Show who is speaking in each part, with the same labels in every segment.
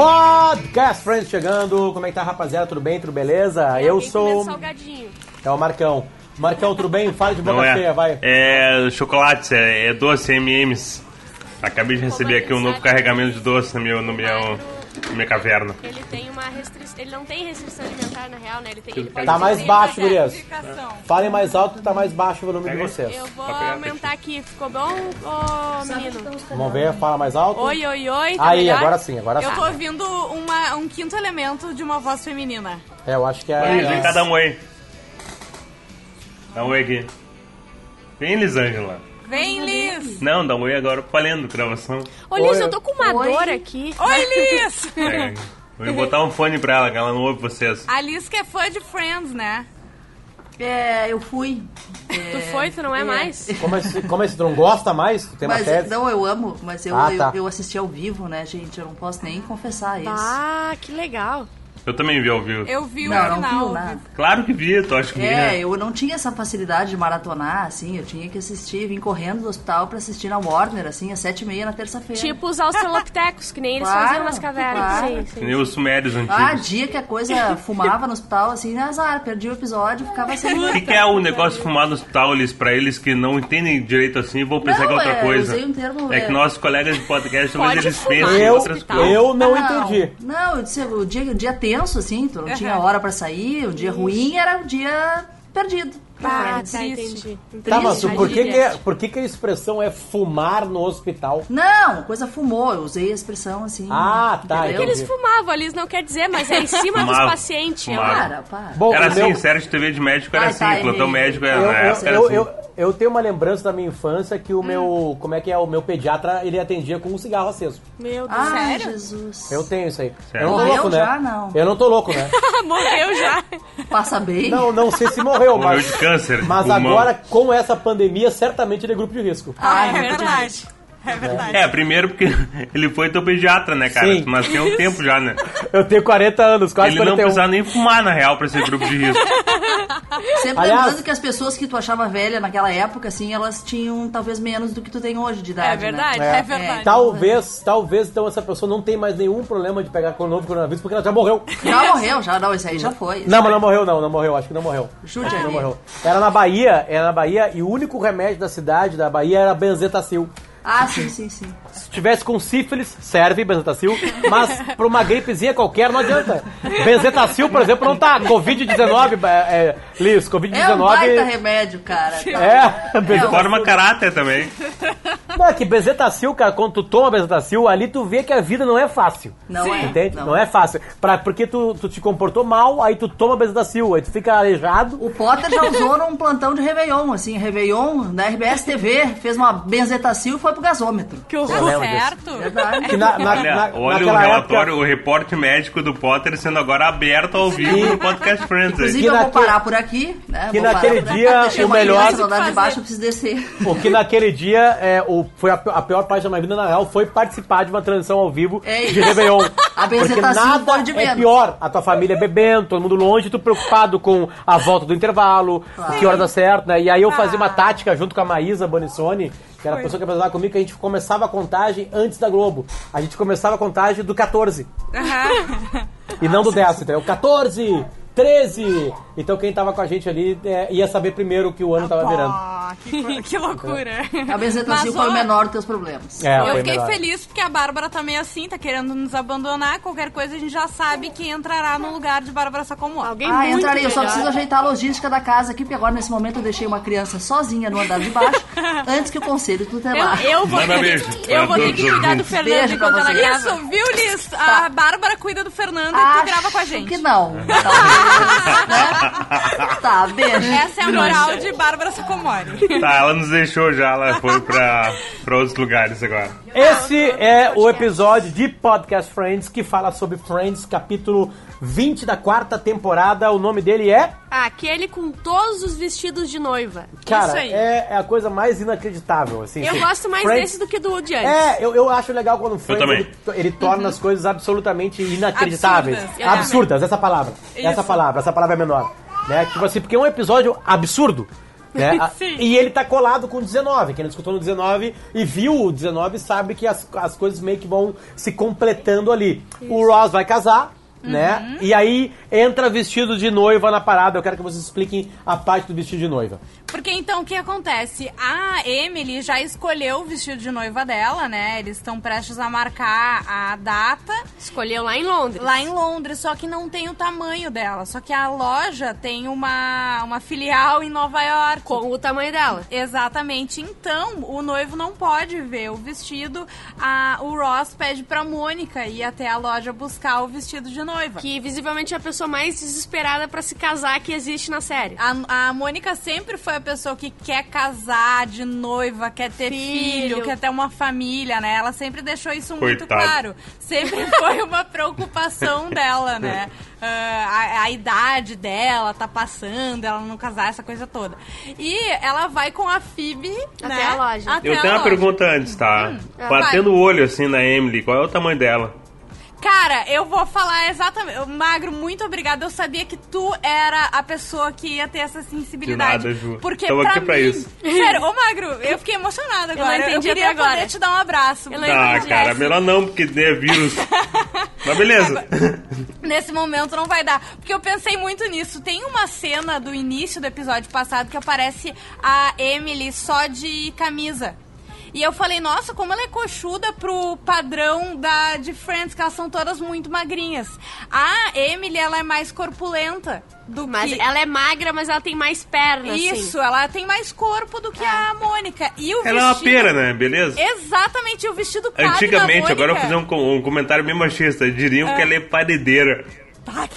Speaker 1: Podcast Friends chegando. Como é que tá, rapaziada? Tudo bem? Tudo beleza? Eu
Speaker 2: Alguém
Speaker 1: sou.
Speaker 2: salgadinho.
Speaker 1: É o Marcão. Marcão, tudo bem? Fala de boca
Speaker 3: Não é.
Speaker 1: cheia, vai.
Speaker 3: É chocolate, é, é doce, M&M's. Acabei de receber aqui um novo carregamento de doce no meu, no meu, minha caverna.
Speaker 2: Ele tem uma restrição. Ele não tem restrição alimentar, na real, né? Ele, tem, ele pode
Speaker 1: Tá mais baixo, gurias. Falem mais alto que tá mais baixo o volume de
Speaker 3: aí.
Speaker 1: vocês.
Speaker 2: Eu vou
Speaker 3: pegar
Speaker 2: aumentar aqui. Ficou bom, ô menino?
Speaker 1: Vamos ver, fala mais alto.
Speaker 2: Oi, oi, oi. Tá
Speaker 1: Aí,
Speaker 2: melhor?
Speaker 1: agora sim, agora
Speaker 4: Eu
Speaker 1: sim.
Speaker 4: tô ouvindo uma- um quinto elemento de uma voz feminina.
Speaker 1: É, eu acho que é.
Speaker 3: vem cá dar um oi. Dá um oi aqui. Vem, Elisângela.
Speaker 4: Vem, Liz!
Speaker 3: Não, dá um oi agora valendo, gravação.
Speaker 2: Ô, Liz,
Speaker 1: Oi.
Speaker 2: eu tô com uma
Speaker 5: Oi.
Speaker 2: dor aqui.
Speaker 4: Oi, Liz!
Speaker 3: É, vou botar um fone pra ela, que ela não ouve vocês.
Speaker 4: A Liz que é fã de Friends, né?
Speaker 5: É, eu fui.
Speaker 2: Tu foi, tu não é, mais?
Speaker 1: Como esse, como esse tu não gosta mais? Tu tem uma
Speaker 5: Mas
Speaker 1: tese?
Speaker 5: não, eu amo, mas eu,
Speaker 1: Ah, tá.
Speaker 5: eu, eu assisti ao vivo, né, gente? Eu não posso nem confessar isso.
Speaker 2: Ah, que legal.
Speaker 3: Eu também vi ao vivo.
Speaker 4: Eu vi o
Speaker 5: não, não
Speaker 4: final.
Speaker 5: viu nada.
Speaker 3: Claro que vi, tu acha que vi,
Speaker 5: É,
Speaker 3: né?
Speaker 5: eu não tinha essa facilidade de maratonar, assim, eu tinha que assistir, vim correndo do hospital pra assistir na Warner, assim, às sete e meia na terça-feira.
Speaker 2: Tipo os australopitecos, que nem eles
Speaker 5: Claro,
Speaker 2: faziam nas cavernas.
Speaker 5: claro.
Speaker 2: Sim,
Speaker 3: Que
Speaker 2: sim.
Speaker 3: nem os sumérios
Speaker 5: Ah,
Speaker 3: antigos.
Speaker 5: dia que a coisa fumava no hospital, assim, azar, perdi o episódio, ficava sem
Speaker 3: O que, que é o negócio fumar no hospital, eles, pra eles que não entendem direito assim, vão pensar
Speaker 5: Não,
Speaker 3: que é outra
Speaker 5: é,
Speaker 3: coisa.
Speaker 5: usei um termo,
Speaker 3: é
Speaker 5: é-
Speaker 3: que nossos colegas de podcast, talvez eles em
Speaker 1: Eu,
Speaker 3: outras coisas.
Speaker 1: eu não entendi.
Speaker 5: Não, eu disse, o dia, o dia tenso, assim, tu não tinha
Speaker 4: Aham.
Speaker 5: hora pra sair, o dia ruim era o dia perdido. pra
Speaker 2: Ah, tá, entendi.
Speaker 1: Tá, mas
Speaker 2: A
Speaker 1: por que, que, é- por que, que a expressão é fumar no hospital?
Speaker 5: Não, coisa fumou, eu usei a expressão assim.
Speaker 1: Ah, tá,
Speaker 5: entendeu?
Speaker 2: Eles fumavam, eles não quer dizer, mas é em cima dos pacientes.
Speaker 3: fumava.
Speaker 2: uma-
Speaker 5: Para, para.
Speaker 1: Bom,
Speaker 3: Era assim,
Speaker 1: meu-
Speaker 3: série de TV de médico era
Speaker 5: Ah,
Speaker 3: assim,
Speaker 5: tá,
Speaker 3: plantão médico era,
Speaker 1: Eu,
Speaker 3: na
Speaker 1: eu,
Speaker 3: época era
Speaker 1: eu,
Speaker 3: assim.
Speaker 1: Eu, tenho uma lembrança da minha infância que o meu, como é que é, o meu pediatra, ele atendia com um cigarro aceso.
Speaker 2: Meu Deus.
Speaker 5: Ah,
Speaker 4: Sério?
Speaker 5: Jesus.
Speaker 1: Eu tenho isso aí.
Speaker 3: Sério?
Speaker 1: Eu não tô
Speaker 5: Morreu
Speaker 1: louco, né?
Speaker 5: já? Não.
Speaker 1: Eu não tô louco, né?
Speaker 2: Morreu já.
Speaker 5: Passa bem.
Speaker 1: Não, não sei se morreu,
Speaker 3: Morreu
Speaker 1: mas,
Speaker 3: de câncer.
Speaker 1: mas
Speaker 3: pulmão.
Speaker 1: agora com essa pandemia, certamente ele é grupo de risco.
Speaker 4: Ah, é
Speaker 5: não
Speaker 4: verdade. É verdade.
Speaker 3: É, primeiro porque ele foi teu pediatra, né, cara?
Speaker 1: Sim.
Speaker 3: Mas tem um tempo já, né?
Speaker 1: Eu tenho 40 anos, quase
Speaker 3: Ele não
Speaker 1: 41.
Speaker 3: precisava nem fumar, na real, pra ser grupo de risco.
Speaker 5: Sempre
Speaker 1: Aliás-
Speaker 5: lembrando que as pessoas que tu achava velha naquela época, assim, elas tinham talvez menos do que tu tem hoje de idade.
Speaker 4: É verdade,
Speaker 5: Né?
Speaker 4: é, verdade.
Speaker 1: Talvez, talvez, então, essa pessoa não tem mais nenhum problema de pegar com o novo coronavírus, porque ela já morreu.
Speaker 5: Já morreu, já não, isso aí já foi.
Speaker 1: Não, mas não morreu, não, não morreu, acho que não morreu.
Speaker 5: Jude
Speaker 1: não morreu. Era na Bahia, era na Bahia, e o único remédio da cidade, da Bahia, era benzetacil.
Speaker 5: Ah, sim, sim, sim.
Speaker 1: Se tivesse com sífilis, serve benzetacil, mas pra uma gripezinha qualquer não adianta. Benzetacil, por exemplo, não tá. Covid-19, é, é, Liz,
Speaker 5: É um baita
Speaker 1: Covid-19.
Speaker 5: remédio, cara.
Speaker 1: É, benzetacil.
Speaker 3: Forma caráter também.
Speaker 1: Não, é que benzetacil, cara, quando tu toma benzetacil, ali tu vê que a vida não é fácil.
Speaker 5: Não é.
Speaker 1: Entende? Não,
Speaker 5: Não.
Speaker 1: é fácil. Pra, porque tu, tu te comportou mal, aí tu toma benzetacil, aí tu fica aleijado.
Speaker 5: O Potter já usou num plantão de Réveillon, assim, Réveillon, da RBS TV, fez uma benzetacil e foi pro gasômetro.
Speaker 2: Que
Speaker 1: Eu
Speaker 2: horror.
Speaker 4: Certo?
Speaker 5: Verdade.
Speaker 1: Que na, na,
Speaker 3: Olha,
Speaker 1: na-
Speaker 3: olha o relatório,
Speaker 1: época-
Speaker 3: o reporte médico do Potter sendo agora aberto ao vivo no Podcast Friends.
Speaker 5: Inclusive,
Speaker 1: Que
Speaker 5: eu vou
Speaker 1: naquele-
Speaker 5: parar por aqui, né?
Speaker 1: que
Speaker 5: vou
Speaker 1: naquele
Speaker 5: aqui.
Speaker 1: dia, o melhor-
Speaker 5: andar de baixo, eu preciso descer.
Speaker 1: O que naquele dia é, o, foi a, a pior parte da minha vida, na real, foi participar de uma transmissão ao vivo
Speaker 5: É
Speaker 1: de. Réveillon.
Speaker 5: A
Speaker 1: Porque nada é pior. A tua família bebendo, todo mundo longe, tu preocupado com a volta do intervalo, que hora dá certo, né? E aí eu fazia uma tática junto com a Maísa Bonissoni, que era a pessoa que apresentava comigo, que a gente começava a contagem antes da Globo. A gente começava a contagem do 14.
Speaker 4: Aham.
Speaker 1: E não do 10, entendeu? 14, 13. Então quem tava com a gente ali é, ia saber primeiro que o ano tava virando.
Speaker 4: Que, que loucura.
Speaker 5: A benzetacil
Speaker 4: Mas,
Speaker 5: foi o menor dos teus problemas.
Speaker 1: É,
Speaker 4: Eu fiquei
Speaker 1: melhor.
Speaker 4: feliz porque a Bárbara tá meio assim, tá querendo nos abandonar. Qualquer coisa a gente já sabe que entrará no lugar de Bárbara Sacomori.
Speaker 2: Alguém
Speaker 5: Ah, entrarei. Eu só preciso ajeitar a logística da casa aqui, porque agora nesse momento eu deixei uma criança sozinha no andar de baixo, antes que o conselho tutelar.
Speaker 2: Eu, eu vou
Speaker 3: Manda
Speaker 2: ter,
Speaker 3: beijo
Speaker 2: que- eu vou ter que cuidar do. Fernando
Speaker 5: Beijo
Speaker 2: enquanto ela grava.
Speaker 4: Isso, viu, Liz?
Speaker 5: Tá.
Speaker 4: A Bárbara cuida do Fernando e tu grava com a gente.
Speaker 5: que não. Talvez, né? Tá, beijo.
Speaker 4: Essa é a moral de Bárbara Sacomori.
Speaker 3: Tá, ela nos deixou já, ela foi pra, pra outros lugares agora.
Speaker 1: Esse é o episódio de Podcast Friends que fala sobre Friends, capítulo 20 da quarta temporada. O nome dele é.
Speaker 2: Aquele com todos os vestidos de noiva. Isso
Speaker 1: Cara,
Speaker 2: aí.
Speaker 1: é, é a coisa mais inacreditável. Assim,
Speaker 2: Eu
Speaker 1: assim.
Speaker 2: gosto mais
Speaker 1: Friends-
Speaker 2: desse do que do de antes.
Speaker 1: É, eu, eu acho legal quando o Friends ele, ele torna as coisas absolutamente inacreditáveis.
Speaker 4: Absurdas.
Speaker 1: Absurdas, essa palavra. Essa
Speaker 4: Isso.
Speaker 1: palavra, essa palavra é menor. Né? Tipo assim, porque é um episódio absurdo. Né? E ele tá colado com o 19. Quem não escutou no 19 e viu o 19 sabe que as, as coisas meio que vão se completando ali. O Ross vai casar,
Speaker 4: Uhum.
Speaker 1: né? E aí entra vestido de noiva na parada. Eu quero que vocês expliquem a parte do vestido de noiva.
Speaker 4: Porque então o que acontece? A Emily já escolheu o vestido de noiva dela, né? Eles estão prestes a marcar a data
Speaker 2: Escolheu lá em Londres.
Speaker 4: lá em Londres, só que não tem o tamanho dela. Só que a loja tem uma, uma filial em Nova York.
Speaker 2: Com o tamanho dela.
Speaker 4: Exatamente. Então, o noivo não pode ver o vestido. A, o Ross pede pra Mônica ir até a loja buscar o vestido de noiva.
Speaker 2: Que visivelmente é a pessoa mais desesperada pra se casar que existe na série.
Speaker 4: A, a Mônica sempre foi a pessoa que quer casar de noiva, quer ter filho,
Speaker 2: Filho.
Speaker 4: quer ter uma família, né? Ela sempre deixou isso muito
Speaker 3: Coitada.
Speaker 4: claro. Sempre foi uma preocupação dela, né? Ah, a, a idade dela tá passando, ela não casar, essa coisa toda. E ela vai com a Phoebe,
Speaker 2: Até
Speaker 4: né?
Speaker 2: a loja.
Speaker 4: Até
Speaker 3: Eu
Speaker 4: a
Speaker 3: tenho uma
Speaker 4: loja.
Speaker 3: pergunta antes, tá?
Speaker 4: Ah,
Speaker 3: Batendo o olho assim na Emily, qual é o tamanho dela?
Speaker 4: Cara, eu vou falar exatamente. Magro, muito obrigada. Eu sabia que tu era a pessoa que ia ter essa sensibilidade.
Speaker 3: De nada, Ju.
Speaker 4: Porque
Speaker 3: Tamo
Speaker 4: pra
Speaker 3: aqui pra
Speaker 4: mim.
Speaker 3: isso.
Speaker 4: Sério, ô Magro, eu fiquei emocionada
Speaker 2: não
Speaker 4: agora. Eu,
Speaker 2: entendi
Speaker 4: queria
Speaker 2: até agora.
Speaker 4: poder te dar um abraço.
Speaker 2: Eu não
Speaker 3: Ah,
Speaker 2: entendi
Speaker 3: cara, melhor não, porque é vírus. Mas beleza.
Speaker 4: Nesse momento não vai dar. Porque eu pensei muito nisso. Tem uma cena do início do episódio passado que aparece a Emily só de camisa. E eu falei, nossa, como ela é coxuda pro padrão da, de Friends, que elas são todas muito magrinhas. A Emily, ela é mais corpulenta do
Speaker 2: Mas
Speaker 4: que...
Speaker 2: ela é magra, mas ela tem mais pernas.
Speaker 4: Isso,
Speaker 2: assim.
Speaker 4: ela tem mais corpo do que a Mônica. E o
Speaker 3: Ela é uma
Speaker 4: vestido...
Speaker 3: pera, né? Beleza?
Speaker 4: Exatamente, o vestido
Speaker 3: Antigamente,
Speaker 4: Mônica.
Speaker 3: agora eu vou fazer um, um comentário bem machista. Diriam que ela é paredeira.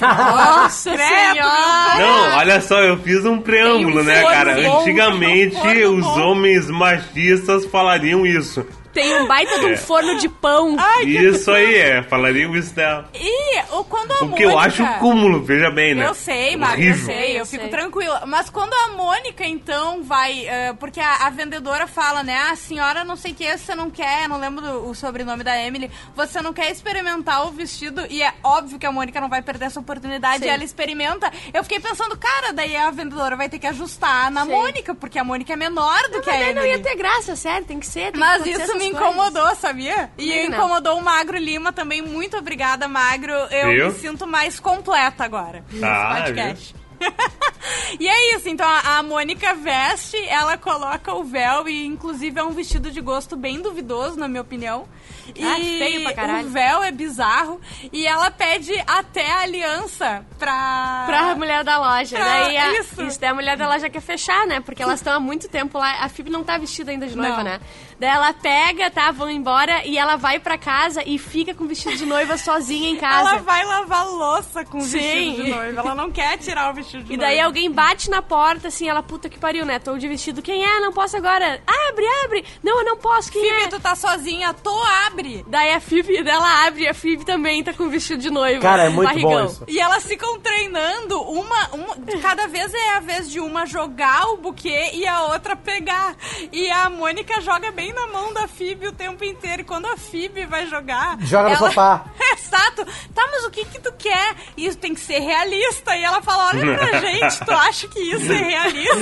Speaker 2: Nossa
Speaker 4: Credo,
Speaker 2: senhora!
Speaker 3: Não, olha só, eu fiz um preâmbulo,
Speaker 2: um
Speaker 3: né, cara?
Speaker 2: bom,
Speaker 3: Antigamente, os homens machistas falariam isso.
Speaker 2: Tem um baita de um
Speaker 3: É.
Speaker 2: forno de pão.
Speaker 4: Ai, que
Speaker 3: Isso aí é, falariam isso dela.
Speaker 4: E o, quando a
Speaker 3: O
Speaker 4: Mônica...
Speaker 3: que eu acho cúmulo, veja bem, né?
Speaker 4: Eu sei, Maga, eu sei, eu
Speaker 2: Eu
Speaker 4: fico
Speaker 2: sei.
Speaker 4: tranquila. Mas quando a Mônica, então, vai. eh, porque a, a vendedora fala, né? A senhora não sei o que, você não quer, não lembro do- o sobrenome da Emily, você não quer experimentar o vestido. E é óbvio que a Mônica não vai perder essa oportunidade e ela experimenta. Eu fiquei pensando, cara, daí a vendedora vai ter que ajustar na
Speaker 2: Sim.
Speaker 4: Mônica, porque a Mônica é menor do que a Emily.
Speaker 2: não ia ter graça, sério, tem que ser. tem
Speaker 4: Mas
Speaker 2: que
Speaker 4: isso me
Speaker 2: coisas.
Speaker 4: incomodou, sabia? E
Speaker 2: não.
Speaker 4: incomodou o Magro Lima também. Muito obrigada, Magro. Eu
Speaker 3: Viu?
Speaker 4: me sinto mais completa agora. nesse
Speaker 3: Ah,
Speaker 4: podcast. e é isso, então a, a Mônica veste, ela coloca o véu e inclusive é um vestido de gosto bem duvidoso, na minha opinião. E
Speaker 2: Ah, feio pra caralho.
Speaker 4: o véu é bizarro e ela pede até a aliança pra...
Speaker 2: Pra mulher da loja.
Speaker 4: Ah,
Speaker 2: daí a,
Speaker 4: isso.
Speaker 2: isso. daí a mulher da loja quer fechar, né? Porque elas estão há muito tempo lá. A Phoebe não tá vestida ainda de noiva,
Speaker 4: Não.
Speaker 2: né? Daí ela pega, tá? Vão embora e ela vai pra casa e fica com o vestido de noiva sozinha em casa.
Speaker 4: Ela vai lavar louça com o
Speaker 2: Sim.
Speaker 4: vestido de noiva. Ela não quer tirar o vestido de
Speaker 2: E
Speaker 4: noiva.
Speaker 2: daí alguém bate na porta, assim, ela, puta que pariu, né? Tô de vestido, quem é? Não posso agora. Abre, abre! Não, eu não posso, quem
Speaker 4: Phoebe,
Speaker 2: é?
Speaker 4: tu tá sozinha, tu abre.
Speaker 2: Daí a Phoebe, dela abre e a Phoebe também tá com o vestido de noiva.
Speaker 1: Cara, é muito
Speaker 2: barrigão.
Speaker 1: bom isso.
Speaker 4: E elas ficam treinando, uma, uma. Cada vez é a vez de uma jogar o buquê e a outra pegar. E a Mônica joga bem na mão da Phoebe o tempo inteiro. E quando a Phoebe vai jogar.
Speaker 1: Joga no
Speaker 4: ela-
Speaker 1: sofá.
Speaker 4: Exato. Tá, mas o que que tu quer? Isso tem que ser realista. E ela fala: olha pra gente, tu acha que isso é realista?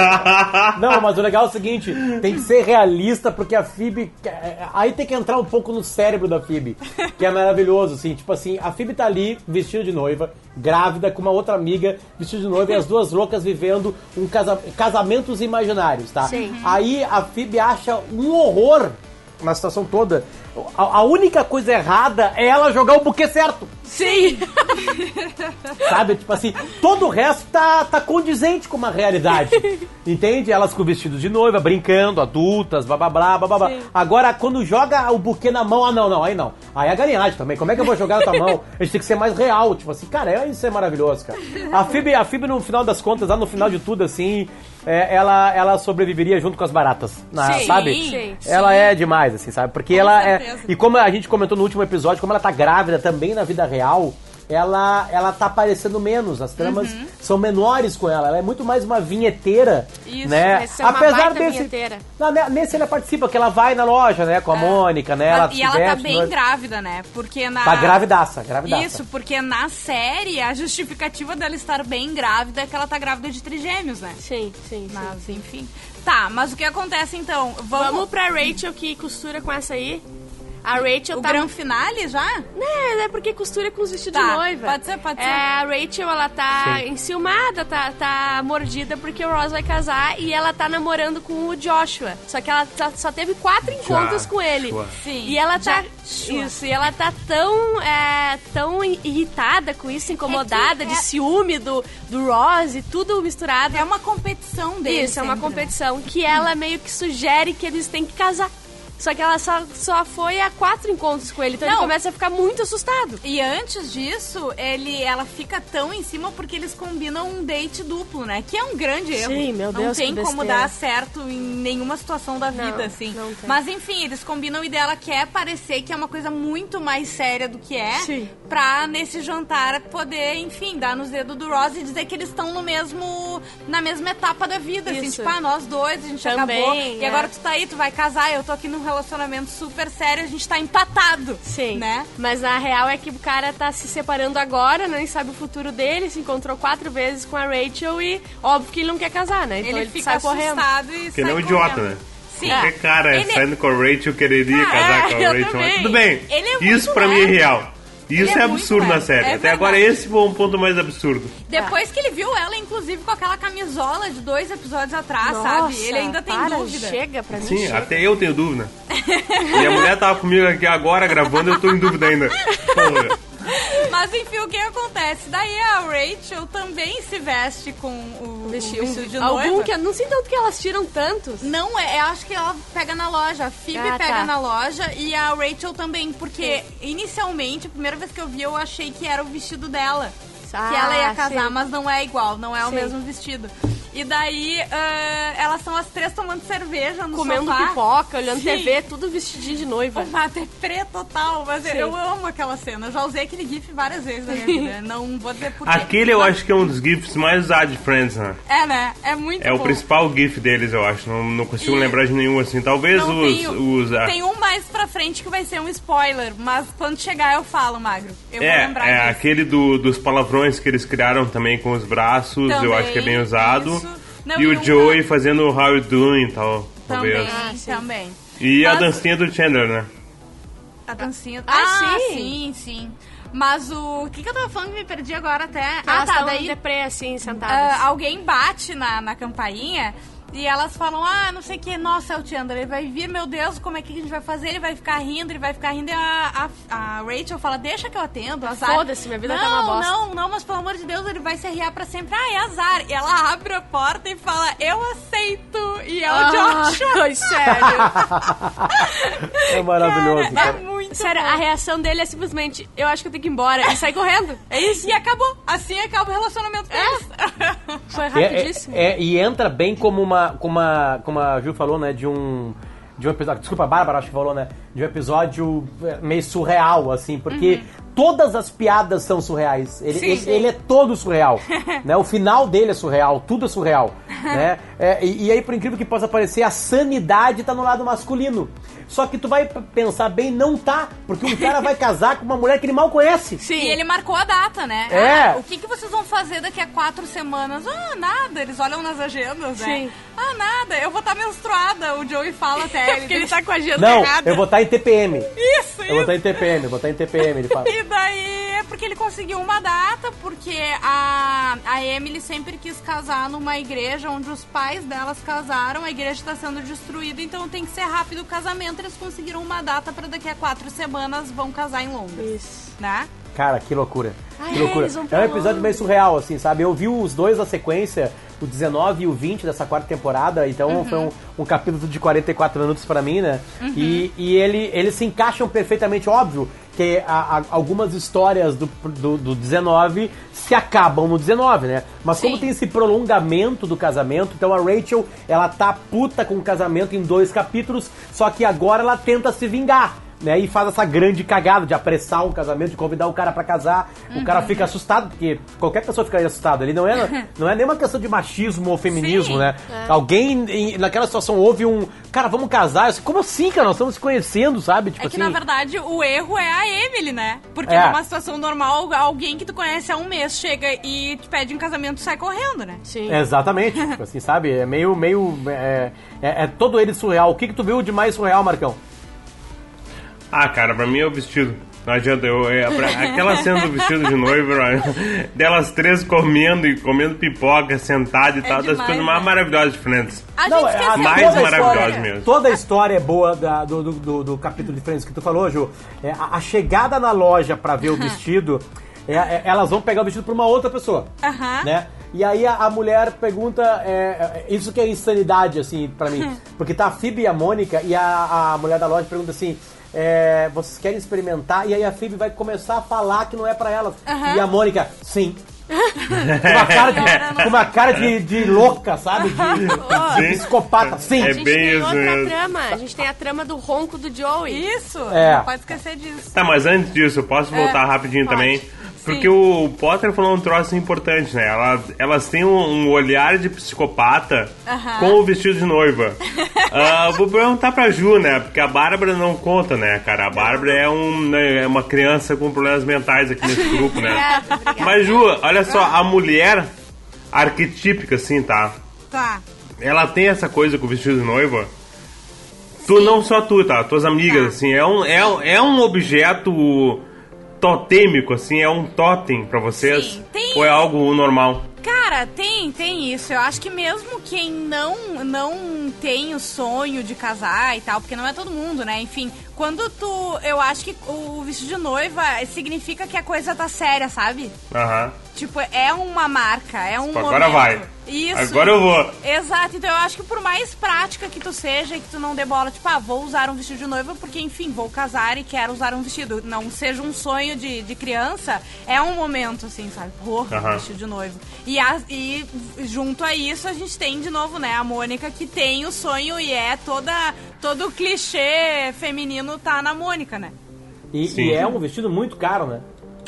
Speaker 1: Não, mas o legal é o seguinte, tem que ser realista, porque a Phoebe... Aí tem que entrar um pouco no cérebro da Phoebe, que é maravilhoso, assim. Tipo assim, a Phoebe tá ali, vestida de noiva, grávida, com uma outra amiga, vestida de noiva, e as duas loucas vivendo um casa... casamentos imaginários, tá?
Speaker 2: Sim.
Speaker 1: Aí a Phoebe acha um horror na situação toda. A, a única coisa errada é ela jogar o buquê certo.
Speaker 2: Sim!
Speaker 1: Sabe? Tipo assim, todo o resto tá, tá condizente com uma realidade. Entende? Elas com vestido de noiva, brincando, adultas, blá blá blá blá blá. Agora, quando joga o buquê na mão, ah não, não, aí não. Aí é galinhagem também. Como é que eu vou jogar na tua mão? A gente tem que ser mais real. Tipo assim, cara, é- isso é maravilhoso, cara. A Phoebe, a Phoebe, no final das contas, lá no final de tudo, assim, é, ela, ela sobreviveria junto com as baratas. na-
Speaker 4: Sim,
Speaker 1: sabe?
Speaker 2: sim,
Speaker 1: Ela é demais, assim, sabe? Porque ela é.
Speaker 4: certeza.
Speaker 1: E como a gente comentou no último episódio, como ela tá grávida também na vida real, ela, ela tá aparecendo menos, as tramas são menores com ela, ela é muito mais uma vinheteira,
Speaker 2: Isso,
Speaker 1: né?
Speaker 2: ser uma baita vinheteira.
Speaker 1: Não, ne- nesse ela participa, que ela vai na loja, né, com a Mônica, né? Ela
Speaker 4: e ela tá
Speaker 1: veste,
Speaker 4: bem
Speaker 1: né?
Speaker 4: grávida, né? Porque na.
Speaker 1: Tá gravidaça, gravidaça.
Speaker 4: Isso, porque na série a justificativa dela estar bem grávida é que ela tá grávida de trigêmeos, né?
Speaker 2: Sim, sim, sim.
Speaker 4: Mas, enfim. Tá, mas o que acontece então? Vamos,
Speaker 2: Vamos pra Rachel que costura com essa aí. A Rachel
Speaker 4: o
Speaker 2: tá.
Speaker 4: grande finale já?
Speaker 2: Né, é porque costura com os vestidos
Speaker 4: Tá,
Speaker 2: de noiva.
Speaker 4: pode ser, pode ser.
Speaker 2: É, a Rachel, ela tá
Speaker 1: Sim.
Speaker 2: enciumada, tá, tá mordida porque o Ross vai casar e ela tá namorando com o Joshua. Só que ela tá- só teve quatro encontros com ele.
Speaker 4: Sim.
Speaker 2: E ela tá.
Speaker 4: Joshua.
Speaker 2: Isso, e ela tá tão, é, tão irritada com isso, incomodada,
Speaker 4: É que
Speaker 2: de
Speaker 4: é-
Speaker 2: ciúme do, do Ross e tudo misturado.
Speaker 4: É uma competição deles.
Speaker 2: Isso, é uma
Speaker 4: né?
Speaker 2: competição que ela meio que sugere que eles têm que casar. Só que ela só, só foi a quatro encontros com ele, então
Speaker 4: Não.
Speaker 2: ele começa a ficar muito assustado.
Speaker 4: E antes disso, ele, ela fica tão em cima porque eles combinam um date duplo, né? Que é um grande erro.
Speaker 2: Sim, meu
Speaker 4: não
Speaker 2: Deus,
Speaker 4: tem
Speaker 2: que
Speaker 4: como dar certo em nenhuma situação da
Speaker 2: Não,
Speaker 4: vida, assim.
Speaker 2: não tem.
Speaker 4: Mas enfim, eles combinam e dela quer parecer que é uma coisa muito mais séria do que é.
Speaker 2: Sim.
Speaker 4: Pra nesse jantar poder, enfim, dar nos dedos do Ross e dizer que eles estão no mesmo. Na mesma etapa da vida. Assim,
Speaker 2: Isso.
Speaker 4: tipo, ah, nós dois, a gente
Speaker 2: Também,
Speaker 4: acabou. E
Speaker 2: é.
Speaker 4: agora tu tá aí, tu vai casar, eu tô aqui num relacionamento super sério, a gente tá empatado.
Speaker 2: Sim.
Speaker 4: Né?
Speaker 2: Mas a real é que o cara tá se separando agora, nem sabe o futuro dele, se encontrou quatro vezes com a Rachel e óbvio que ele não quer casar, né? Então
Speaker 4: ele,
Speaker 2: ele,
Speaker 4: fica
Speaker 2: sai correndo.
Speaker 4: assustado e
Speaker 3: Porque
Speaker 4: sai
Speaker 3: não é um idiota,
Speaker 4: correndo.
Speaker 3: né?
Speaker 4: Sim.
Speaker 3: Qualquer cara
Speaker 4: Ele-
Speaker 3: saindo com a Rachel quereria
Speaker 4: Ah,
Speaker 3: casar
Speaker 4: é,
Speaker 3: com a Rachel.
Speaker 4: também.
Speaker 3: Mas tudo bem.
Speaker 4: Ele é
Speaker 3: Isso pra mim é
Speaker 4: leve.
Speaker 3: Isso
Speaker 4: Ele
Speaker 3: é,
Speaker 4: é
Speaker 3: absurdo na série.
Speaker 4: É
Speaker 3: Até agora
Speaker 4: verdade.
Speaker 3: esse foi um ponto mais absurdo.
Speaker 4: Depois que ele viu ela, inclusive, com aquela camisola de dois episódios atrás,
Speaker 2: Nossa,
Speaker 4: sabe? Ele ainda tem
Speaker 2: para,
Speaker 4: dúvida.
Speaker 2: Chega pra mim.
Speaker 3: Sim,
Speaker 2: chega.
Speaker 3: até eu tenho dúvida. e a mulher tava comigo aqui agora gravando, eu tô em dúvida ainda. Porra.
Speaker 4: Mas enfim, o que acontece? Daí a Rachel também se veste com o
Speaker 2: Vesti-
Speaker 4: o
Speaker 2: um-
Speaker 4: vestido de
Speaker 2: algum
Speaker 4: noiva.
Speaker 2: que eu não sei tanto que elas tiram tantos.
Speaker 4: Não, é, eu acho que ela pega na loja. A Phoebe
Speaker 2: Ah,
Speaker 4: pega
Speaker 2: tá.
Speaker 4: na loja e a Rachel também, porque inicialmente, a primeira vez que eu vi, eu achei que era o vestido dela. que ela ia
Speaker 2: Ah,
Speaker 4: casar,
Speaker 2: sim.
Speaker 4: mas não é igual, não é o
Speaker 2: Sim.
Speaker 4: mesmo vestido. E daí, ah, elas são as três tomando cerveja no
Speaker 2: Comendo
Speaker 4: sofá.
Speaker 2: pipoca, olhando
Speaker 4: Sim.
Speaker 2: TV, tudo vestidinho de noiva.
Speaker 4: Um bater preto total, mas
Speaker 2: Sim.
Speaker 4: eu amo aquela cena. Eu já usei aquele gif várias vezes na minha vida. Não vou dizer porquê.
Speaker 3: Aquele eu acho que é um dos GIFs mais usados de Friends, né?
Speaker 4: É, né? É muito
Speaker 3: É o
Speaker 4: bom.
Speaker 3: principal GIF deles, eu acho. Não, não consigo
Speaker 4: E-
Speaker 3: lembrar de nenhum assim. Talvez
Speaker 4: Não,
Speaker 3: os.
Speaker 4: tem, um-
Speaker 3: os ah,
Speaker 4: tem um mais pra frente que vai ser um spoiler, mas quando chegar eu falo, Magro. Eu vou
Speaker 3: é,
Speaker 4: lembrar
Speaker 3: é
Speaker 4: disso.
Speaker 3: aquele do- dos palavrões que eles criaram também com os braços, eu
Speaker 4: Também,
Speaker 3: acho que é bem usado.
Speaker 4: isso. Não,
Speaker 3: e o Joey fazendo o How You Doing e tal,
Speaker 4: Também,
Speaker 3: talvez.
Speaker 2: Ah,
Speaker 4: também.
Speaker 3: E a
Speaker 4: Mas-
Speaker 3: dancinha do Chandler, né?
Speaker 4: A dancinha.
Speaker 2: Ah, sim.
Speaker 4: sim, sim. Mas o. O que, que eu tava falando que me perdi agora até?
Speaker 2: Ah,
Speaker 4: ah, tá.
Speaker 2: tão
Speaker 4: Daí
Speaker 2: deprê, assim,
Speaker 4: ah,
Speaker 2: sentadas.
Speaker 4: alguém bate na, na campainha e elas falam: Ah, não sei o que, nossa, é o Chandler, ele vai vir, meu Deus, como é que a gente vai fazer? Ele vai ficar rindo, ele vai ficar rindo. E a, a, a Rachel fala: Deixa que eu atendo, azar.
Speaker 2: Foda-se, minha vida
Speaker 4: não,
Speaker 2: tá uma bosta.
Speaker 4: Não, não, mas pelo amor de Deus, ele vai se arriar pra sempre. Ah, é azar. E ela abre a porta e fala: Eu aceito. E é o
Speaker 2: Ah,
Speaker 4: Joshua.
Speaker 2: ai, sério.
Speaker 1: É maravilhoso.
Speaker 4: É
Speaker 1: cara.
Speaker 4: Muito
Speaker 2: sério,
Speaker 4: bom.
Speaker 2: a reação dele é simplesmente, eu acho que eu tenho que ir embora. E sai correndo. É isso.
Speaker 4: E acabou. Assim acaba o relacionamento deles.
Speaker 2: Foi
Speaker 1: É,
Speaker 2: rapidíssimo.
Speaker 1: é- é- e entra bem como uma, como uma. Como a Ju falou, né? De um. De um episódio. Desculpa, a Bárbara acho que falou, né? De um episódio é, meio surreal, assim, porque todas as piadas são surreais. Ele,
Speaker 4: Sim,
Speaker 1: ele,
Speaker 4: sim.
Speaker 1: ele é todo surreal. né? O final dele é surreal, tudo é surreal. né? É, e, e aí, por incrível que possa parecer, a sanidade tá no lado masculino. Só que tu vai pensar bem, não tá. Porque um cara vai casar com uma mulher que ele mal conhece.
Speaker 2: Sim.
Speaker 4: E ele marcou a data, né?
Speaker 1: É.
Speaker 4: Ah, o que, que vocês vão fazer daqui a quatro semanas? Ah, nada. Eles olham nas agendas, né?
Speaker 2: Sim.
Speaker 4: Ah, nada. Eu vou estar menstruada. O Joey fala até.
Speaker 2: Porque ele tá com a agenda
Speaker 1: Não,
Speaker 2: errada.
Speaker 1: eu vou estar em TPM.
Speaker 4: Isso,
Speaker 1: Eu
Speaker 4: isso.
Speaker 1: vou estar em TPM, eu vou estar em TPM, ele fala.
Speaker 4: E daí é porque ele conseguiu uma data, porque a, a Emily sempre quis casar numa igreja onde os pais delas casaram, a igreja está sendo destruída, então tem que ser rápido o casamento. Eles conseguiram uma data para daqui a quatro semanas vão casar em Londres,
Speaker 2: Isso.
Speaker 4: né?
Speaker 1: Cara, que loucura.
Speaker 2: Ai,
Speaker 1: que loucura. É
Speaker 2: pra
Speaker 1: um episódio meio surreal, assim, sabe? Eu vi os dois na sequência, o 19 e o 20 dessa quarta temporada, então
Speaker 2: Uhum.
Speaker 1: foi um, um capítulo de 44 minutos pra mim, né? E, e ele, eles se encaixam perfeitamente, óbvio, que a- a- algumas histórias do, do, do 19 se acabam no 19, né? Mas como
Speaker 4: Sim.
Speaker 1: tem esse prolongamento do casamento, então a Rachel, ela tá puta com o casamento em dois capítulos, só que agora ela tenta se vingar. Né, e faz essa grande cagada de apressar um casamento, de convidar o cara pra casar. O cara fica assustado, porque qualquer pessoa ficaria assustada. Ele não é, não é nenhuma questão de machismo ou feminismo,
Speaker 4: Sim.
Speaker 1: né? Alguém em- naquela situação ouve um, cara, vamos casar. Assim, Como assim, cara? Nós estamos se conhecendo, sabe? Tipo
Speaker 4: É que,
Speaker 1: assim.
Speaker 4: na verdade, o erro é a Emily, né? Porque
Speaker 1: É.
Speaker 4: numa situação normal, alguém que tu conhece há um mês chega e te pede um casamento e sai correndo, né?
Speaker 2: Sim.
Speaker 1: Exatamente, tipo assim, sabe? É meio, meio. É, é- é todo ele surreal. O que, que tu viu de mais surreal, Marcão?
Speaker 3: Ah, cara, pra mim é o vestido. Não adianta, eu, é, pra- aquela cena do vestido de noiva, delas três comendo e comendo pipoca, sentada e tal, das coisas mais
Speaker 4: né?
Speaker 3: maravilhosas de Friends.
Speaker 4: A
Speaker 1: Não,
Speaker 4: gente
Speaker 1: é-
Speaker 3: mais
Speaker 1: toda a
Speaker 3: maravilhosa
Speaker 1: história-
Speaker 3: mesmo.
Speaker 1: Toda a história é boa da- do, do, do- do capítulo de Friends que tu falou, Ju. É, a, a chegada na loja pra ver o vestido, é- é- elas vão pegar o vestido pra uma outra pessoa.
Speaker 4: Aham.
Speaker 1: Né? E aí a, a mulher pergunta, é, é, isso que é insanidade, assim, pra mim. Porque tá a Phoebe e a Mônica, e a, a mulher da loja pergunta assim, é, vocês querem experimentar? E aí a Phoebe vai começar a falar que não é pra elas.
Speaker 4: Aham.
Speaker 1: E a Mônica, sim. com uma cara de, com uma cara de, de louca, sabe? De, de
Speaker 3: Sim.
Speaker 1: psicopata, sim.
Speaker 3: É
Speaker 2: A gente
Speaker 3: bem
Speaker 2: tem
Speaker 3: isso
Speaker 2: outra
Speaker 3: mesmo.
Speaker 2: trama. A gente tem a trama do ronco do Joey.
Speaker 4: Isso,
Speaker 1: É.
Speaker 4: não pode esquecer disso.
Speaker 3: Tá, mas antes disso, eu posso voltar rapidinho
Speaker 4: pode.
Speaker 3: também?
Speaker 4: Sim.
Speaker 3: Porque o Potter falou um troço importante, né? Ela- elas têm um, um olhar de psicopata
Speaker 4: Aham.
Speaker 3: com o vestido de noiva. Ah, vou perguntar pra Ju, né? Porque a Bárbara não conta, né, cara? A Bárbara é, um, né, é uma criança com problemas mentais aqui nesse grupo, né?
Speaker 2: Obrigada, obrigada.
Speaker 3: Mas, Ju, olha só, a mulher arquetípica, assim, tá?
Speaker 4: Tá.
Speaker 3: ela tem essa coisa com o vestido de noiva. Tu, não só tu, tá? Tuas amigas,
Speaker 4: Tá.
Speaker 3: assim, é um, é, é um objeto totêmico, assim, é um totem pra vocês?
Speaker 4: Sim, tem-
Speaker 3: Ou é algo normal?
Speaker 4: Cara, tem, tem isso. Eu acho que mesmo quem não, não tem o sonho de casar e tal, porque não é todo mundo, né? Enfim, quando tu. Eu acho que o vestido de noiva significa que a coisa tá séria, sabe?
Speaker 3: Aham.
Speaker 4: Tipo, é uma marca, é um
Speaker 3: Tipo, agora
Speaker 4: momento.
Speaker 3: vai.
Speaker 4: Isso.
Speaker 3: Agora eu vou.
Speaker 4: Exato, então eu acho que por mais prática que tu seja e que tu não dê bola, tipo, ah, vou usar um vestido de noiva porque, enfim, vou casar e quero usar um vestido. Não seja um sonho de, de criança, é um momento, assim, sabe? Porra,
Speaker 3: Aham.
Speaker 4: vestido de noivo. E, a- e junto a isso, a gente tem de novo, né, a Mônica que tem o sonho e é toda. Todo o clichê feminino tá na Mônica, né?
Speaker 1: E, e é um vestido muito caro, né?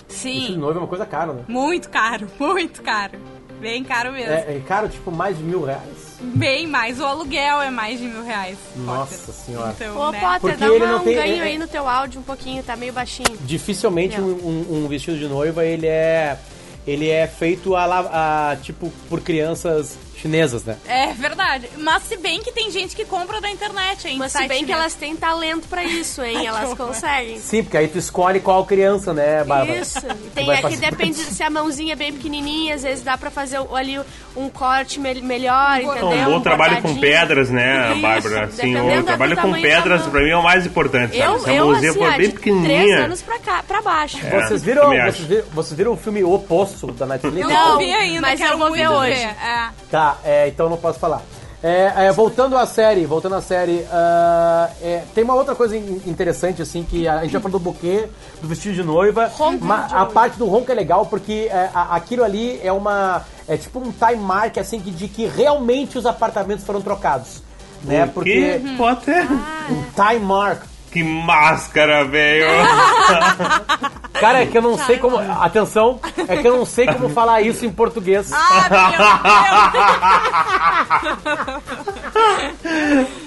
Speaker 1: Vestido de
Speaker 4: Sim.
Speaker 1: noiva é uma coisa cara, né?
Speaker 4: Muito caro, muito caro. Bem caro mesmo.
Speaker 1: É, é caro, tipo, mais de mil reais.
Speaker 4: Bem mais. O aluguel é mais de mil reais.
Speaker 1: Nossa
Speaker 4: Potter.
Speaker 1: senhora.
Speaker 4: Então,
Speaker 2: Ô,
Speaker 4: né?
Speaker 2: Potter,
Speaker 1: Porque
Speaker 2: dá
Speaker 1: ele
Speaker 2: uma-
Speaker 1: não
Speaker 2: um
Speaker 1: tem-
Speaker 2: ganho
Speaker 1: é-
Speaker 2: aí no teu áudio um pouquinho, tá meio baixinho.
Speaker 1: Dificilmente um, um- um vestido de noiva, ele é... Ele é feito a, a, tipo, por crianças chinesas, né?
Speaker 4: É verdade. Mas se bem que tem gente que compra da internet, hein?
Speaker 2: Mas se bem que
Speaker 4: mesmo.
Speaker 2: elas têm talento pra isso, hein? Elas conseguem.
Speaker 1: Sim, porque aí tu escolhe qual criança, né, Bárbara?
Speaker 2: Isso. Tem aqui,
Speaker 1: participar
Speaker 2: depende se a mãozinha é bem pequenininha, às vezes dá pra fazer ali um corte me- melhor,
Speaker 3: É
Speaker 2: entendeu?
Speaker 3: um bom trabalho com pedras, né,
Speaker 2: Isso,
Speaker 3: Bárbara?
Speaker 2: Dependendo
Speaker 3: o
Speaker 2: do
Speaker 3: trabalho com pedras pra mim é o mais importante, sabe?
Speaker 2: Eu,
Speaker 3: Se a
Speaker 2: eu
Speaker 3: mãozinha
Speaker 2: assim,
Speaker 3: for bem
Speaker 2: de três
Speaker 3: pequenininha...
Speaker 2: anos pra, cá, pra baixo.
Speaker 3: É.
Speaker 1: Vocês viram, vocês viram, vocês viram o filme O Poço da Netflix?
Speaker 4: Eu
Speaker 2: Não,
Speaker 4: não vi ainda,
Speaker 2: mas
Speaker 4: quero
Speaker 2: eu vou ver hoje.
Speaker 4: É.
Speaker 1: Tá, é, então não posso falar. É, é, voltando à série, voltando à série, ah, é, tem uma outra coisa in- interessante, assim, que a gente já falou do buquê, do vestido de noiva,
Speaker 2: Ronco
Speaker 1: ma-
Speaker 2: de
Speaker 1: a
Speaker 2: noiva.
Speaker 1: parte do ronco é legal porque é, a- aquilo ali é uma, é tipo um time mark, assim, que, de que realmente os apartamentos foram trocados, né, porque
Speaker 3: Que Potter?
Speaker 1: um time mark,
Speaker 3: Que máscara, velho!
Speaker 1: cara, é que eu não sei como, atenção, é que eu não sei como falar isso em português.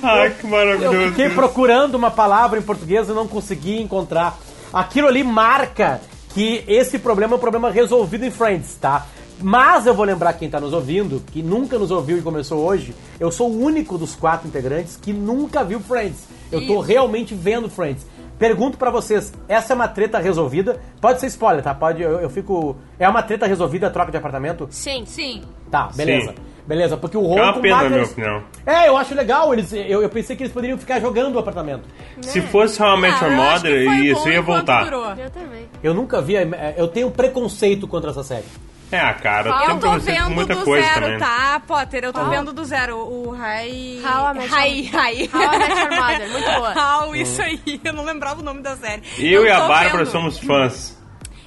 Speaker 3: Ai, que
Speaker 1: Eu
Speaker 3: maravilhoso.
Speaker 1: fiquei procurando uma palavra em português e não consegui encontrar. Aquilo ali marca que esse problema é um problema resolvido em Friends, tá? Mas eu vou lembrar quem tá nos ouvindo, que nunca nos ouviu e começou hoje, eu sou o único dos quatro integrantes que nunca viu Friends. Eu tô realmente vendo Friends. Pergunto pra vocês, essa é uma treta resolvida? Pode ser spoiler, tá? Pode, eu, eu fico... É uma treta resolvida a troca de apartamento?
Speaker 2: Sim.
Speaker 4: Sim.
Speaker 1: Tá, beleza.
Speaker 3: Sim.
Speaker 1: Beleza, porque o ronco
Speaker 3: É uma pena, na minha opinião.
Speaker 1: É, eu acho legal. Eles, eu, eu pensei que eles poderiam ficar jogando o apartamento.
Speaker 3: Se fosse Met
Speaker 4: Ah, que
Speaker 3: Mother, isso ia voltar.
Speaker 4: durou.
Speaker 2: Eu também.
Speaker 1: Eu nunca vi. é, Eu tenho preconceito contra essa série.
Speaker 3: É, cara,
Speaker 4: Eu
Speaker 3: tem
Speaker 4: tô
Speaker 3: preconceito com
Speaker 4: vendo
Speaker 3: muita
Speaker 4: do
Speaker 3: coisa
Speaker 4: zero,
Speaker 3: também.
Speaker 4: tá, Potter? Eu tô
Speaker 2: Qual?
Speaker 4: vendo do zero. O Rai...
Speaker 2: How I Met Your-
Speaker 4: Rai, Rai.
Speaker 2: How I Met Your Mother, muito boa.
Speaker 4: How, isso aí. Eu não lembrava o nome da série.
Speaker 3: Eu e a
Speaker 4: tô
Speaker 3: Bárbara
Speaker 4: vendo.
Speaker 3: somos fãs.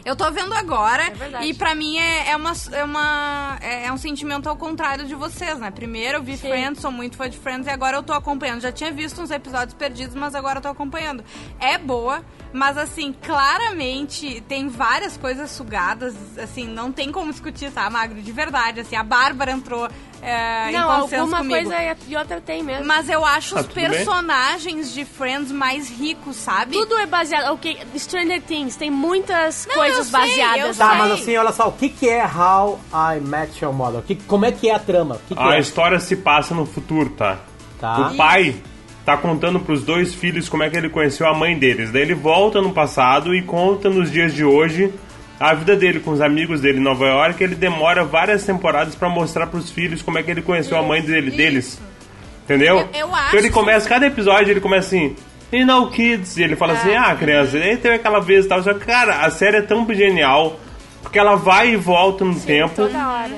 Speaker 4: Eu tô vendo agora
Speaker 2: É verdade.
Speaker 4: e pra mim é, é uma, é, uma, é, é um sentimento ao contrário de vocês, né? Primeiro eu vi
Speaker 2: Sim.
Speaker 4: Friends, sou muito fã de Friends e agora eu tô acompanhando. Já tinha visto uns episódios perdidos, mas agora eu tô acompanhando. É boa, mas assim, claramente tem várias coisas sugadas, assim, não tem como discutir, tá, Magro? De verdade, assim, a Bárbara entrou é,
Speaker 2: Não, alguma
Speaker 4: comigo.
Speaker 2: coisa é- e outra tem mesmo.
Speaker 4: Mas eu acho
Speaker 3: Ah,
Speaker 4: os
Speaker 3: tudo bem.
Speaker 4: personagens de Friends mais ricos, sabe?
Speaker 2: Tudo é baseado. Ok, Stranger Things tem muitas
Speaker 4: Não,
Speaker 2: coisas
Speaker 4: sei,
Speaker 2: baseadas.
Speaker 1: Tá,
Speaker 4: sei.
Speaker 1: mas assim, olha só, o que, que é How I Met Your Mother? Que, como é que é a trama? Que, que
Speaker 3: A
Speaker 1: é?
Speaker 3: história se passa no futuro, tá?
Speaker 1: Tá.
Speaker 3: O pai tá contando pros dois filhos como é que ele conheceu a mãe deles. Daí ele volta no passado e conta nos dias de hoje a vida dele com os amigos dele em Nova York. Ele demora várias temporadas pra mostrar pros filhos como é que ele conheceu a mãe dele, deles. Entendeu?
Speaker 4: Eu- eu acho
Speaker 3: Então ele começa, cada episódio ele começa assim. E não, kids. E ele fala assim: ah, criança, aí teve aquela vez e tal. Só que, cara, a série é tão genial. Porque ela vai e volta no tempo.
Speaker 2: Toda hora.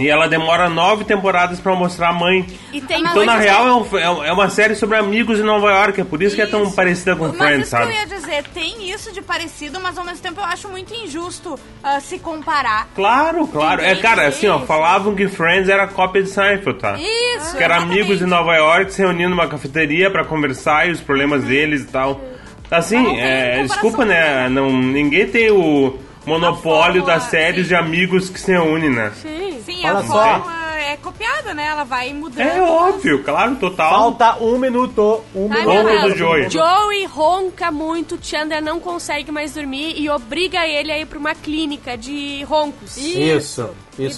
Speaker 3: E ela demora nove temporadas pra mostrar a mãe.
Speaker 2: E tem
Speaker 3: Então, na real, é, um- é um- é uma série sobre amigos em Nova York. É por isso, que é tão
Speaker 4: Isso.
Speaker 3: parecida com
Speaker 4: Mas
Speaker 3: Friends,
Speaker 4: isso que eu
Speaker 3: sabe?
Speaker 4: ia dizer, tem isso de parecido, mas ao mesmo tempo eu acho muito injusto ah, se comparar.
Speaker 3: Claro, claro. É, cara, assim, ó, falavam que Friends era cópia de Seinfeld, tá?
Speaker 4: Isso,
Speaker 3: Que era
Speaker 4: exatamente.
Speaker 3: amigos em Nova York se reunindo numa cafeteria pra conversar e os problemas deles e tal. Assim, é, desculpa, né? Não, ninguém tem o monopólio das séries
Speaker 4: sim.
Speaker 3: de amigos que se reúnem, né?
Speaker 2: Sim.
Speaker 4: Sim,
Speaker 1: Olha
Speaker 4: a
Speaker 1: só.
Speaker 4: fórmula é copiada, né? Ela vai mudando.
Speaker 3: É óbvio, claro, total.
Speaker 1: Falta um minuto. Um
Speaker 2: Ai,
Speaker 1: minuto.
Speaker 3: do Joey.
Speaker 2: Joey ronca muito, Chandler não consegue mais dormir e obriga ele a ir pra uma clínica de roncos.
Speaker 1: Isso, isso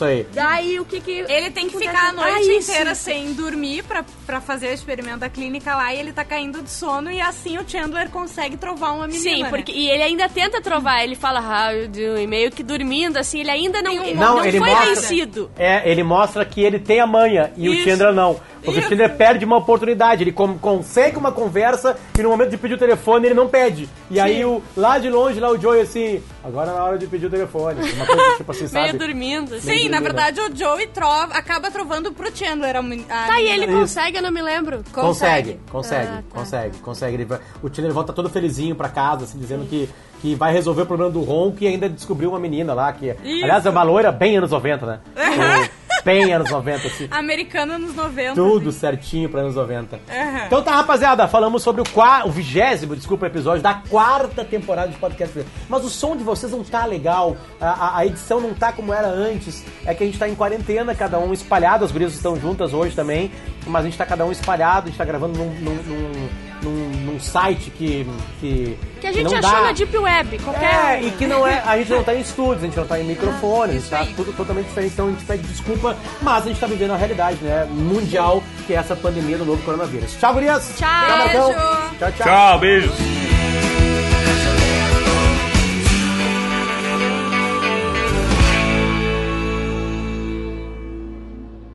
Speaker 1: aí.
Speaker 2: Daí o que que.
Speaker 4: Ele tem que ficar a noite
Speaker 2: Ah, isso.
Speaker 4: inteira sem dormir pra, pra fazer o experimento da clínica lá e ele tá caindo de sono e assim o Chandler consegue trovar uma menina.
Speaker 2: Sim,
Speaker 4: né?
Speaker 2: porque e ele ainda tenta trovar, ele fala you doing, meio que dormindo, assim, ele ainda não,
Speaker 4: um-
Speaker 2: não,
Speaker 1: Não, ele
Speaker 2: foi
Speaker 1: mostra-
Speaker 2: vencido.
Speaker 1: É, ele mostra que ele tem a manha e o
Speaker 4: Isso.
Speaker 1: Chandler não. Porque
Speaker 4: Isso.
Speaker 1: o Chandler perde uma oportunidade. Ele com- consegue uma conversa e no momento de pedir o telefone ele não pede. E aí o, lá de longe, lá o Joey assim, agora é na hora de pedir o telefone. Uma coisa tipo assim,
Speaker 2: Meio
Speaker 1: sabe?
Speaker 2: dormindo. Assim.
Speaker 4: Sim,
Speaker 1: Meio
Speaker 4: na
Speaker 1: dormindo.
Speaker 4: verdade o Joey trova, acaba trovando pro Chandler. A,
Speaker 2: Tá, e ele consegue, eu não me lembro.
Speaker 1: Consegue, consegue,
Speaker 2: Ah, tá.
Speaker 1: consegue, consegue. Ele o Chandler volta todo felizinho pra casa, assim, dizendo que, que vai resolver o problema do ronco e ainda descobriu uma menina lá, que aliás é uma loira bem anos 90, né? É, bem anos 90, assim.
Speaker 4: Americana nos 90.
Speaker 1: Tudo certinho pra anos 90.
Speaker 4: Aham.
Speaker 1: Então tá, rapaziada, falamos sobre o, qua- o vigésimo, desculpa, episódio da quarta temporada de podcast. Mas o som de vocês não tá legal, a, a- a edição não tá como era antes. É que a gente tá em quarentena, cada um espalhado, as gurias estão juntas hoje também, mas a gente tá cada um espalhado, a gente tá gravando num, num, num- num- num site que, que.
Speaker 2: Que a gente
Speaker 1: não
Speaker 2: achou
Speaker 1: dá.
Speaker 2: na Deep Web, qualquer.
Speaker 1: É, e que não é. A gente não tá em estúdios, a gente não tá em microfone, a gente
Speaker 4: isso
Speaker 1: tá
Speaker 4: aí.
Speaker 1: tudo totalmente diferente. Então a gente pede desculpa, mas a gente tá vivendo a realidade, né? Mundial, que é essa pandemia do novo coronavírus. Tchau, gurias!
Speaker 2: Tchau.
Speaker 1: Tchau, tchau.
Speaker 3: Tchau, beijos.